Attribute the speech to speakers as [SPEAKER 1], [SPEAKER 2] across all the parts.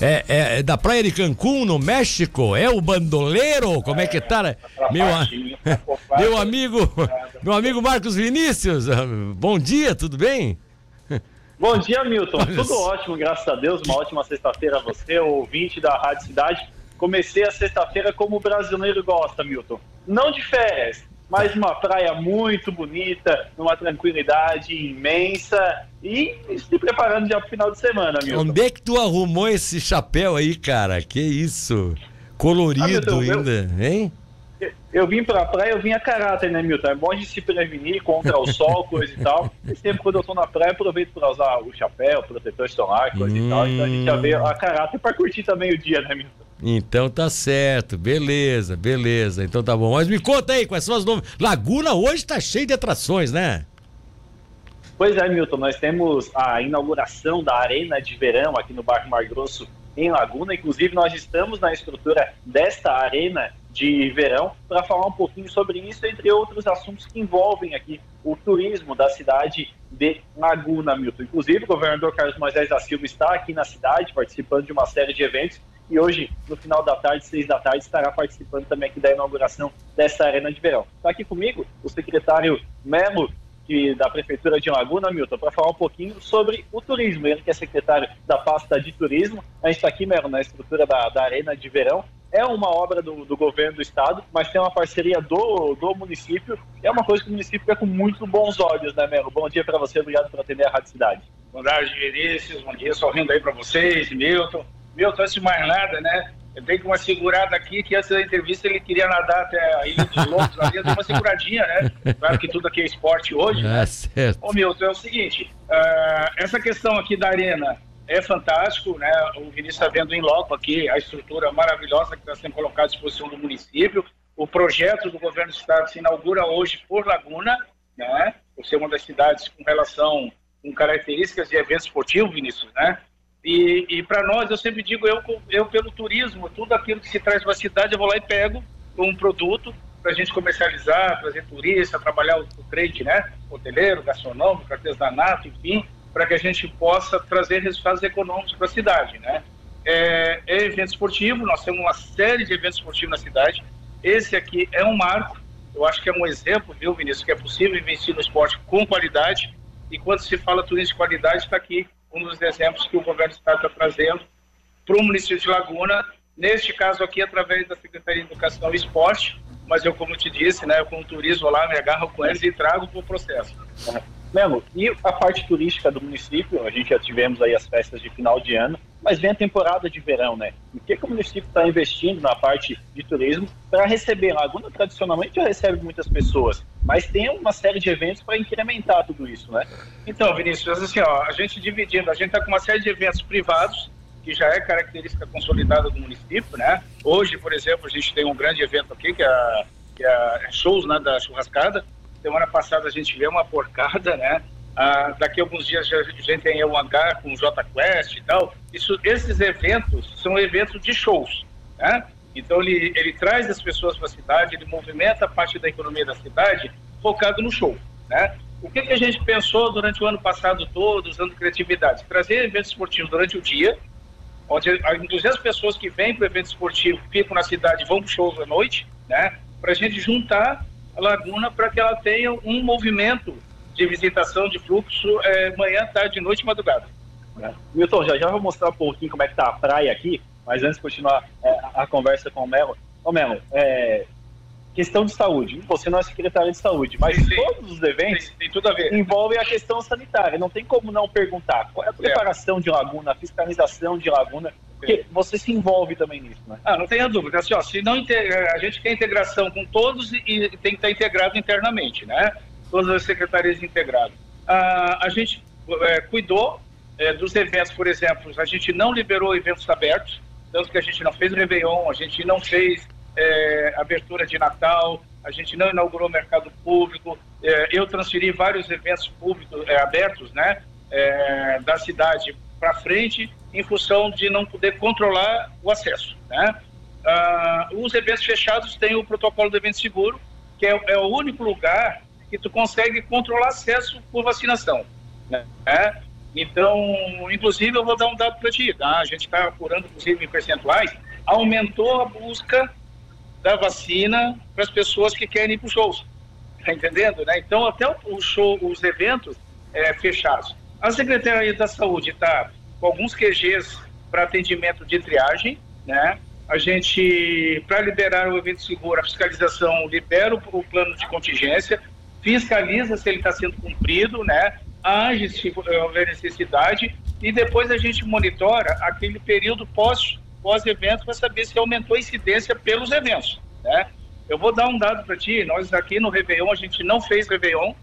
[SPEAKER 1] é, é, é, da praia de Cancún, no México. É o bandoleiro? Como é que tá? Né? Meu, meu amigo, meu amigo Marcos Vinícius. Bom dia, tudo bem?
[SPEAKER 2] Bom dia, Milton. Tudo ótimo, graças a Deus. Uma ótima sexta-feira a você, ouvinte da Rádio Cidade. Comecei a sexta-feira como o brasileiro gosta, Milton. Não de férias, mas uma praia muito bonita, numa tranquilidade imensa e se preparando já pro final de semana, Milton.
[SPEAKER 1] Onde é que tu arrumou esse chapéu aí, cara? Que isso? Colorido ah, ainda, eu, hein?
[SPEAKER 2] Eu, eu vim pra praia, eu vim a caráter, né, Milton? É bom de se prevenir contra o sol, coisa e tal. E sempre quando eu tô na praia, aproveito pra usar o chapéu, protetor solar, coisa hum... e tal. Então a gente já veio a caráter pra curtir também o dia, né, Milton?
[SPEAKER 1] Então tá certo, beleza, beleza. Então tá bom. Mas me conta aí, quais são as novidades? Laguna hoje tá cheio de atrações, né?
[SPEAKER 2] Pois é, Milton, nós temos a inauguração da Arena de Verão aqui no bairro Mar Grosso, em Laguna. Inclusive, nós estamos na estrutura desta Arena de Verão para falar um pouquinho sobre isso, entre outros assuntos que envolvem aqui o turismo da cidade de Laguna, Milton. Inclusive, o governador Carlos Moisés da Silva está aqui na cidade, participando de uma série de eventos e hoje, no final da tarde, seis da tarde, estará participando também aqui da inauguração dessa arena de verão. Está aqui comigo o secretário Melo, que, da Prefeitura de Laguna, Milton, para falar um pouquinho sobre o turismo. Ele que é secretário da pasta de turismo. A gente está aqui, Melo, na estrutura da, da arena de verão. É uma obra do, do, governo do estado, mas tem uma parceria do, do município. É uma coisa que o município vê com muito bons olhos, né, Melo? Bom dia para você, obrigado por atender a Rádio Cidade.
[SPEAKER 3] Bom dia, Vinícius. Bom dia, sorrindo aí para vocês, Milton. Meu, antes de mais nada, né? Eu dei uma segurada aqui, que antes da entrevista ele queria nadar até a Ilha dos Lobos, ali eu dei uma seguradinha, né? Claro que tudo aqui é esporte hoje, né? É certo. Ô, Milton, é o seguinte, uh, essa questão aqui da arena é fantástico, né? O Vinícius está vendo em loco aqui a estrutura maravilhosa que está sendo colocada à disposição do município. O projeto do governo do estado se inaugura hoje por Laguna, né? Por ser uma das cidades com relação, com características de evento esportivo, Vinícius, né? E, e para nós, eu sempre digo, eu, eu pelo turismo, tudo aquilo que se traz para a cidade, eu vou lá e pego um produto para a gente comercializar, trazer turista, trabalhar o, o trade, né? Hoteleiro, gastronômico, artesanato, enfim, para que a gente possa trazer resultados econômicos para a cidade, né? É, é evento esportivo, nós temos uma série de eventos esportivos na cidade. Esse aqui é um marco, eu acho que é um exemplo, viu, Vinícius, que é possível investir no esporte com qualidade. E quando se fala turismo de qualidade, está aqui um dos exemplos que o governo do Estado está trazendo para o município de Laguna, neste caso aqui através da Secretaria de Educação e Esporte, mas eu, como te disse, né, eu com o turismo lá, me agarro com eles e trago para o processo.
[SPEAKER 2] Melo, e a parte turística do município, a gente já tivemos aí as festas de final de ano, mas vem a temporada de verão, né? O que, que o município está investindo na parte de turismo para receber? Laguna tradicionalmente já recebe muitas pessoas, mas tem uma série de eventos para incrementar tudo isso, né?
[SPEAKER 3] Então, Vinícius, assim, ó, a gente dividindo, a gente está com uma série de eventos privados, que já é característica consolidada do município, né? Hoje, por exemplo, a gente tem um grande evento aqui, que é, que é a shows né, da churrascada, Semana passada a gente vê uma porcada, né? Ah, daqui a alguns dias a gente tem o hangar com o J Quest e tal. Isso, esses eventos são eventos de shows, né? Então ele, ele traz as pessoas para a cidade, ele movimenta a parte da economia da cidade focado no show, né? O que, que a gente pensou durante o ano passado todo, usando criatividade? Trazer eventos esportivos durante o dia, onde inclusive as pessoas que vêm para o evento esportivo ficam na cidade vão para shows à noite, né? Para a gente juntar a laguna para que ela tenha um movimento de visitação de fluxo é, manhã, tarde, noite e madrugada.
[SPEAKER 2] É. Milton, já, já vou mostrar um pouquinho como é que está a praia aqui, mas antes de continuar é, a conversa com o Melo, ô Melo, é, questão de saúde. Você não é secretário de saúde, mas sim, todos os eventos
[SPEAKER 3] tudo a ver.
[SPEAKER 2] envolvem a questão sanitária. Não tem como não perguntar qual é a preparação de laguna, a fiscalização de laguna, porque você se envolve também nisso, né?
[SPEAKER 3] Ah, não tenha dúvida. Assim, ó, se não a gente quer integração com todos e, tem que estar integrado internamente, né? Todas as secretarias integradas. Ah, a gente é, cuidou é, dos eventos, por exemplo, a gente não liberou eventos abertos, tanto que a gente não fez Réveillon, a gente não fez é, abertura de Natal, a gente não inaugurou mercado público, é, eu transferi vários eventos públicos é, abertos, né? É, da cidade para frente em função de não poder controlar o acesso. Né? Ah, os eventos fechados têm o protocolo do evento seguro, que é, é, o único lugar que tu consegue controlar acesso por vacinação. Né? Então, inclusive, eu vou dar um dado para ti, tá? A gente está apurando, inclusive, em percentuais, aumentou a busca da vacina para as pessoas que querem ir para os shows. Tá entendendo, né? Então, até o show, os eventos é, fechados. A Secretaria da Saúde está com alguns QGs para atendimento de triagem, né? A gente, para liberar o evento seguro, a fiscalização libera o plano de contingência, fiscaliza se ele está sendo cumprido, né? Age se houver necessidade e depois a gente monitora aquele período pós pós-evento para saber se aumentou a incidência pelos eventos, né? Eu vou dar um dado para ti, nós aqui no Réveillon, a gente não fez Réveillon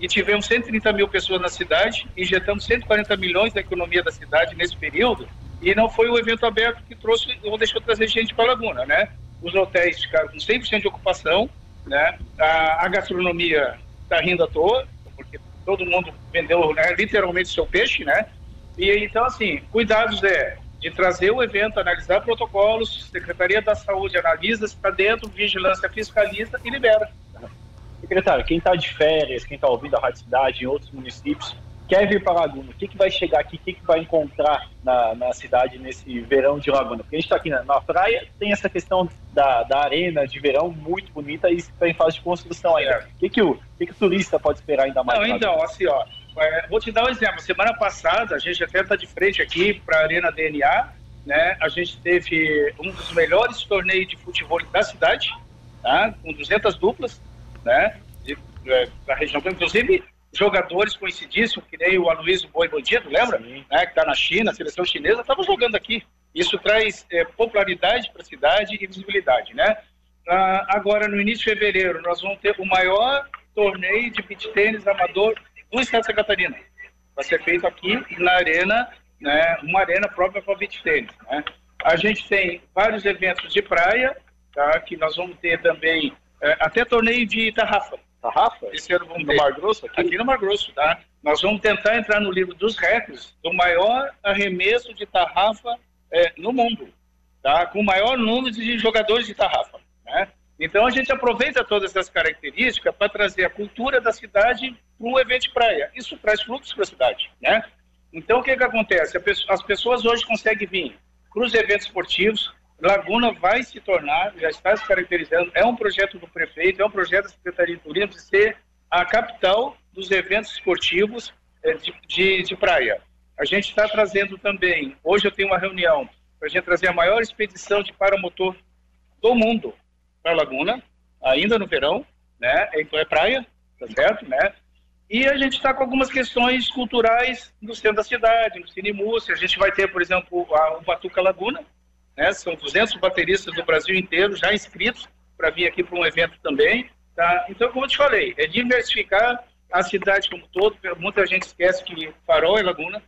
[SPEAKER 3] e tivemos 130 mil pessoas na cidade, injetamos 140 milhões da economia da cidade nesse período e não foi o evento aberto que trouxe ou deixou trazer gente para a Laguna, né? Os hotéis ficaram com 100% de ocupação, né? A, a gastronomia está rindo à toa, porque todo mundo vendeu né, literalmente seu peixe, né? E então, assim, cuidados é de trazer o evento, analisar protocolos, Secretaria da Saúde analisa se está dentro, vigilância fiscaliza e libera.
[SPEAKER 2] Secretário, quem está de férias, quem está ouvindo a Rádio Cidade em outros municípios, quer vir para Laguna, o que, que vai chegar aqui, o que, que vai encontrar na, na cidade nesse verão de Laguna? Porque a gente está aqui na, na, praia, tem essa questão da, da arena de verão muito bonita e está em fase de construção ainda. O que, que, o, que, que o turista pode esperar ainda mais?
[SPEAKER 3] Não, então, assim, ó, é, vou te dar um exemplo. Semana passada, a gente até está de frente aqui para a Arena DNA, né? A gente teve um dos melhores torneios de futebol da cidade, tá? Com 200 duplas, né? De, é, da região, inclusive jogadores conhecidíssimos, que nem o Aloysio Boi Bandido, lembra? Né, que está na China, a seleção chinesa, estava jogando aqui. Isso traz é, popularidade para a cidade e visibilidade, né? Ah, agora, no início de fevereiro, nós vamos ter o maior torneio de beach tênis amador do estado de Santa Catarina. Vai ser feito aqui na arena, né, uma arena própria para beach tênis. Né? A gente tem vários eventos de praia, tá, que nós vamos ter também, é, até torneio de tarrafa.
[SPEAKER 2] Tarrafa?
[SPEAKER 3] Esse ano vamos no ter. Mar Grosso? Aqui? aqui no Mar Grosso, tá? Nós vamos tentar entrar no livro dos recordes do maior arremesso de tarrafa é, no mundo, tá? Com o maior número de jogadores de tarrafa, né? Então a gente aproveita todas essas características para trazer a cultura da cidade para o evento de praia. Isso traz fluxo para a cidade, né? Então o que que acontece? As pessoas hoje conseguem vir para os eventos esportivos. Laguna vai se tornar, já está se caracterizando, é um projeto do prefeito, é um projeto da Secretaria de Turismo de ser a capital dos eventos esportivos eh, de, de, de praia. A gente está trazendo também, hoje eu tenho uma reunião para a gente trazer a maior expedição de paramotor do mundo para Laguna, ainda no verão, né? Então é praia, tá certo, né? E a gente está com algumas questões culturais no centro da cidade, no Cine Múrcia. A gente vai ter, por exemplo, o Batuca Laguna, né? São 200 bateristas do Brasil inteiro já inscritos para vir aqui para um evento também. Tá? Então, como eu te falei, é diversificar a cidade como todo. Muita gente esquece que Farol é Laguna.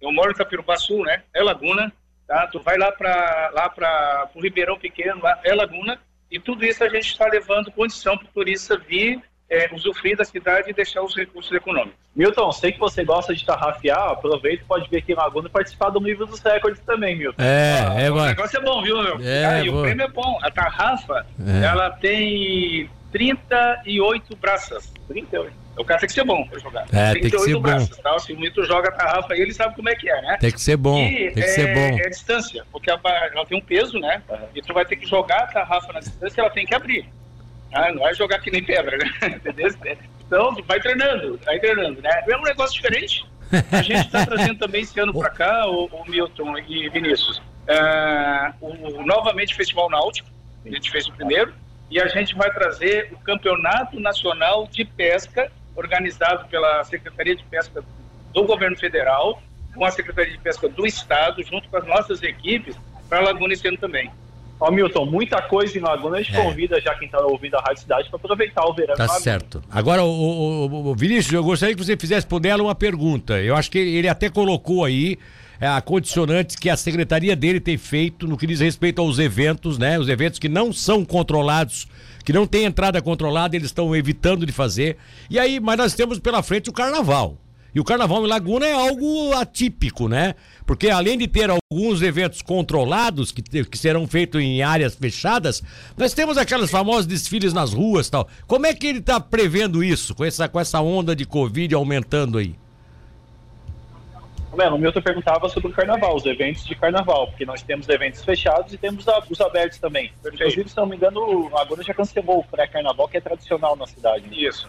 [SPEAKER 3] Eu moro em Itapiruba Sul, né? É Laguna. Tá? Tu vai lá para lá para o Ribeirão Pequeno, lá é Laguna. E tudo isso a gente está levando condição para o turista vir é, usufruir da cidade e deixar os recursos econômicos.
[SPEAKER 2] Milton, sei que você gosta de tarrafiar, aproveita e pode vir aqui em Laguna e participar do livro dos recordes também, Milton.
[SPEAKER 1] É, ah, é,
[SPEAKER 3] O negócio é bom, viu, meu? É, ah, e o prêmio é bom. A tarrafa, é. ela tem 38 braças. 38. O cara tem que ser bom pra jogar.
[SPEAKER 1] É, tem que ser braços, bom.
[SPEAKER 3] Tá? Se o Milton joga a tarrafa aí, ele sabe como é que é, né?
[SPEAKER 1] Tem que ser bom, e tem que
[SPEAKER 3] é,
[SPEAKER 1] ser bom.
[SPEAKER 3] É a distância, porque ela tem um peso, né? Uhum. E tu vai ter que jogar a tarrafa na distância, ela tem que abrir. Ah, não é jogar que nem pedra, né? Então, vai treinando, vai treinando, né? É um negócio diferente. A gente está trazendo também esse ano para cá, o, o, Milton e Vinícius, uh, o, novamente Festival Náutico, a gente fez o primeiro, e a gente vai trazer o Campeonato Nacional de Pesca organizado pela Secretaria de Pesca do Governo Federal, com a Secretaria de Pesca do Estado, junto com as nossas equipes, para Laguna esse ano também.
[SPEAKER 2] Ó, Milton, muita coisa em Laguna. A gente é. convida já quem está ouvindo a Rádio Cidade para aproveitar o verão.
[SPEAKER 1] Tá certo. Agora, o, o, o, Vinícius, eu gostaria que você fizesse por dela uma pergunta. Eu acho que ele até colocou aí é, a condicionantes que a secretaria dele tem feito no que diz respeito aos eventos, né? Os eventos que não são controlados que não tem entrada controlada, eles estão evitando de fazer. E aí, mas nós temos pela frente o carnaval. E o carnaval em Laguna é algo atípico, né? Porque além de ter alguns eventos controlados, que, que serão feitos em áreas fechadas, nós temos aquelas famosas desfiles nas ruas tal. Como é que ele está prevendo isso, com essa, com essa onda de Covid aumentando aí?
[SPEAKER 2] Mano, o Milton perguntava sobre o carnaval, os eventos de carnaval, porque nós temos eventos fechados e temos os abertos também. Perfeito. Inclusive, se não me engano, agora já cancelou o pré-carnaval, que é tradicional na cidade. Né?
[SPEAKER 3] Isso.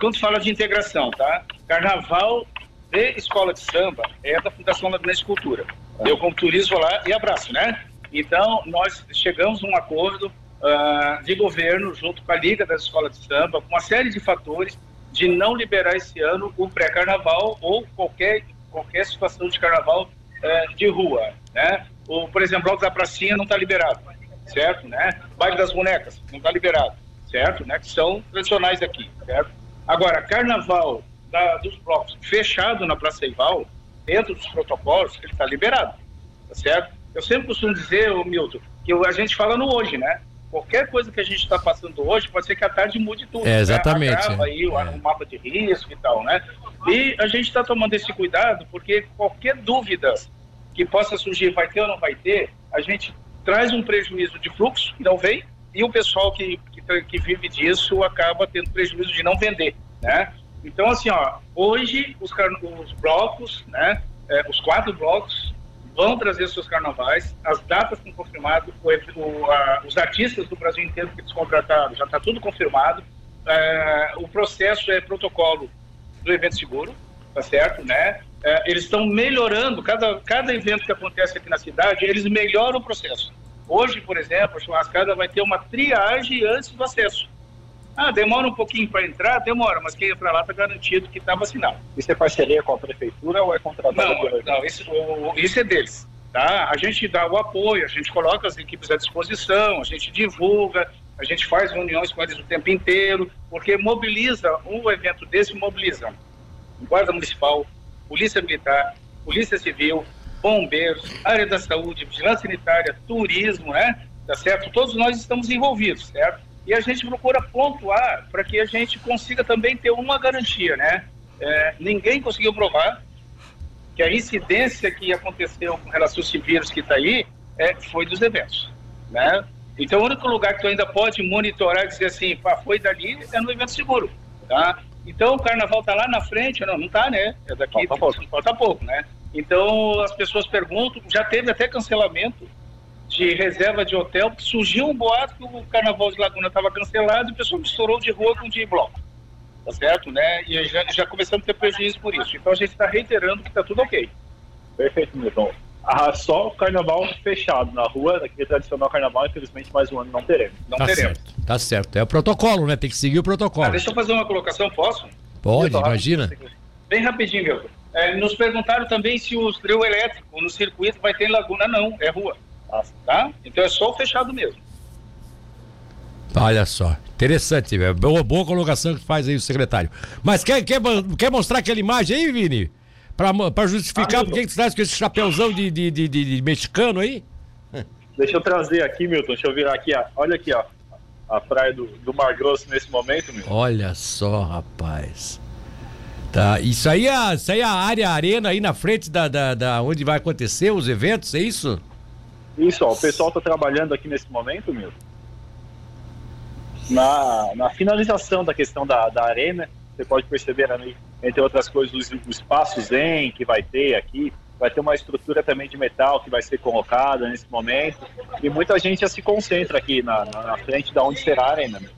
[SPEAKER 3] Quando fala de integração, tá? Carnaval de escola de samba é da Fundação Laguna Cultura. Ah. Eu, como turismo, vou lá e abraço, né? Então, nós chegamos a um acordo uh, de governo, junto com a Liga das Escolas de Samba, com uma série de fatores de não liberar esse ano o pré-carnaval ou qualquer, qualquer situação de carnaval uh, de rua, né? O, por exemplo, o Bloco da Pracinha não está liberado, certo? Né? Baile das Bonecas não está liberado, certo? Né? Que são tradicionais aqui, certo? Agora, carnaval da, dos blocos fechado na Praça Eival, dentro dos protocolos, ele está liberado, tá certo? Eu sempre costumo dizer, o Milton, que a gente fala no hoje, né? Qualquer coisa que a gente está passando hoje, pode ser que a tarde mude tudo.
[SPEAKER 1] É, exatamente. Né?
[SPEAKER 3] Agrava aí o, é. mapa de risco e tal, né? E a gente está tomando esse cuidado porque qualquer dúvida que possa surgir, vai ter ou não vai ter, a gente traz um prejuízo de fluxo, que não vem, e o pessoal que, que, que vive disso acaba tendo prejuízo de não vender, né? Então, assim, ó, hoje os, os blocos, né, é, os quatro blocos vão trazer seus carnavais, as datas estão confirmadas, os artistas do Brasil inteiro que eles contrataram, já está tudo confirmado, é, o processo é protocolo do evento seguro, tá certo, né? É, eles estão melhorando, cada, cada evento que acontece aqui na cidade, eles melhoram o processo. Hoje, por exemplo, a churrascada vai ter uma triagem antes do acesso. Ah, demora um pouquinho para entrar? Demora, mas quem entra lá está garantido que está vacinado.
[SPEAKER 2] Isso é parceria com a prefeitura ou é contratado?
[SPEAKER 3] Não, não isso, isso é deles. Tá? A gente dá o apoio, a gente coloca as equipes à disposição, a gente divulga, a gente faz reuniões com eles o tempo inteiro, porque mobiliza, um evento desse mobiliza Guarda Municipal, Polícia Militar, Polícia Civil, Bombeiros, área da saúde, vigilância sanitária, turismo, né? Tá certo? Todos nós estamos envolvidos, certo? E a gente procura pontuar para que a gente consiga também ter uma garantia, né? É, ninguém conseguiu provar que a incidência que aconteceu com relação ao vírus que está aí é, foi dos eventos, né? Então, o único lugar que tu ainda pode monitorar e dizer assim, pá, foi dali, é no evento seguro, tá? Então, o carnaval está lá na frente, não, não está, né? É daqui, falta pouco. falta pouco, né? Então, as pessoas perguntam, já teve até cancelamento de reserva de hotel, surgiu um boato que o Carnaval de Laguna estava cancelado e o pessoal misturou de rua com de bloco. Tá certo, né? E já, já começamos a ter prejuízo por isso. Então a gente está reiterando que está tudo ok.
[SPEAKER 2] Perfeito, Milton. Ah, só o carnaval fechado na rua, aquele tradicional carnaval, infelizmente mais um ano não teremos. Não
[SPEAKER 1] tá
[SPEAKER 2] teremos.
[SPEAKER 1] Certo, tá certo. É o protocolo, né? Tem que seguir o protocolo. Ah,
[SPEAKER 3] deixa eu fazer uma colocação, posso?
[SPEAKER 1] Pode, imagina.
[SPEAKER 3] Bem rapidinho, Milton. É, nos perguntaram também se o trio elétrico no circuito vai ter em Laguna. Não, é rua tá? Então é só o fechado mesmo.
[SPEAKER 1] Olha só, interessante, boa, boa colocação que faz aí o secretário. Mas quer, quer, quer mostrar aquela imagem aí, Vini? Para justificar ah, por que você traz com esse chapéuzão de, de, de, de, mexicano aí?
[SPEAKER 2] Deixa eu trazer aqui, Milton, deixa eu virar aqui, ó. olha aqui, ó, a praia do, do Mar Grosso nesse momento, Milton.
[SPEAKER 1] Olha só, rapaz. Tá, isso aí, é, isso aí é a área arena aí na frente da, da, da onde vai acontecer os eventos, é isso?
[SPEAKER 2] Isso, ó, o pessoal está trabalhando aqui nesse momento, meu, na, na finalização da questão da, da arena. Você pode perceber ali, entre outras coisas, o, o espaço Zen que vai ter aqui. Vai ter uma estrutura também de metal que vai ser colocada nesse momento. E muita gente já se concentra aqui na, na, na frente da onde será a arena. Meu.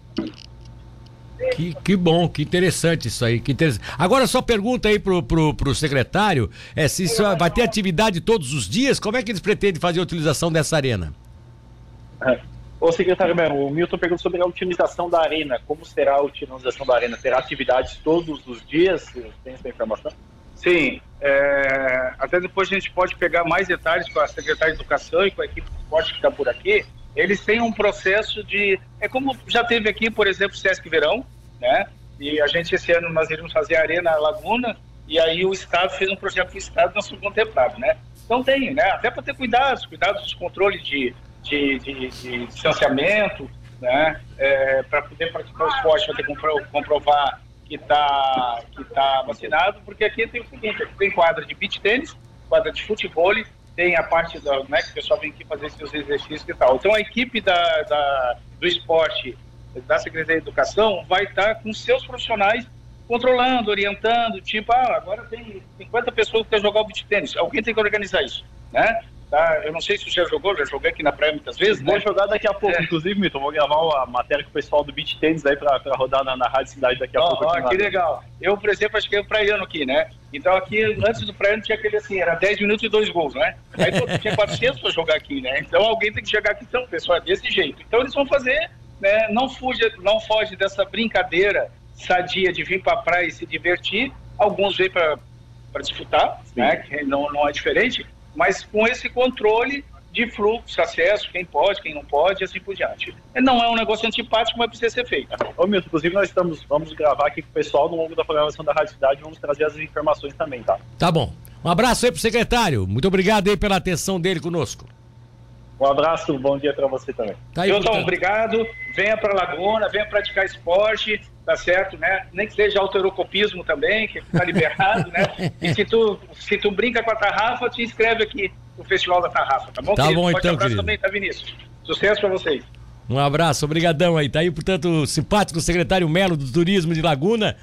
[SPEAKER 1] Que, que bom, que interessante isso aí. Que interessante. Agora só pergunta aí pro, pro, pro secretário é se isso vai ter atividade todos os dias, como é que eles pretendem fazer a utilização dessa arena?
[SPEAKER 2] É. Ô secretário, o Milton perguntou sobre a utilização da arena. Como será a utilização da arena? Terá atividades todos os dias? Tem essa informação?
[SPEAKER 3] Sim. É... até depois a gente pode pegar mais detalhes com a secretária de Educação e com a equipe de esporte que está por aqui eles têm um processo de. É como já teve aqui, por exemplo, o Sesc Verão, né? E a gente, esse ano, nós iríamos fazer a Arena Laguna, e aí o Estado fez um projeto do Estado nós fomos contemplados, né? Então tem, né? Até para ter cuidados, cuidados dos controles de, de, de, de distanciamento, né? É, para poder praticar o esporte, vai ter que comprovar que está que tá vacinado, porque aqui tem o seguinte, aqui tem quadra de beach tênis, quadra de futebol, tem a parte da, né, que o pessoal vem aqui fazer seus exercícios e tal. Então a equipe da, da do esporte da Secretaria de Educação vai estar com seus profissionais controlando, orientando, tipo, ah, agora tem 50 pessoas que querem jogar o beat tênis, alguém tem que organizar isso, né? Tá? Eu não sei se você já jogou, já joguei aqui na praia muitas vezes.
[SPEAKER 2] Vou né? jogar daqui a pouco, é. inclusive, Milton. Vou gravar uma matéria com o pessoal do Beach Tênis aí pra, pra rodar na, na Rádio Cidade daqui a oh, pouco.
[SPEAKER 3] Ó, que legal. Eu, por exemplo, acho que o praiano aqui, né? Então aqui, antes do praiano, tinha aquele assim, era 10 minutos e 2 gols, né? Aí tinha 400 pra jogar aqui, né? Então alguém tem que chegar aqui, então, pessoal, é desse jeito. Então eles vão fazer, né? Não fuge, não foge dessa brincadeira sadia de vir pra praia e se divertir. Alguns vêm para disputar, Sim. né? Que não, não é diferente, mas com esse controle de fluxo, acesso, quem pode, quem não pode, e assim por diante. Não é um negócio antipático, mas precisa ser feito.
[SPEAKER 2] Ô Milton, inclusive nós estamos, vamos gravar aqui com o pessoal no longo da programação da Rádio Cidade, vamos trazer as informações também, tá?
[SPEAKER 1] Tá bom. Um abraço aí pro secretário, muito obrigado aí pela atenção dele conosco.
[SPEAKER 2] Um abraço, bom dia para você também.
[SPEAKER 3] Tá aí, Milton, obrigado. Venha para Laguna, venha praticar esporte, tá certo, né? Nem que seja alterocopismo também, que está liberado, né? E se tu, se tu brinca com a tarrafa, te inscreve aqui no Festival da Tarrafa, tá bom?
[SPEAKER 1] Tá
[SPEAKER 3] querido?
[SPEAKER 1] bom Forte então,
[SPEAKER 3] abraço querido. também, tá, Vinícius? Sucesso para vocês.
[SPEAKER 1] Um abraço, obrigadão aí. Tá aí, portanto, o simpático secretário Melo do Turismo de Laguna.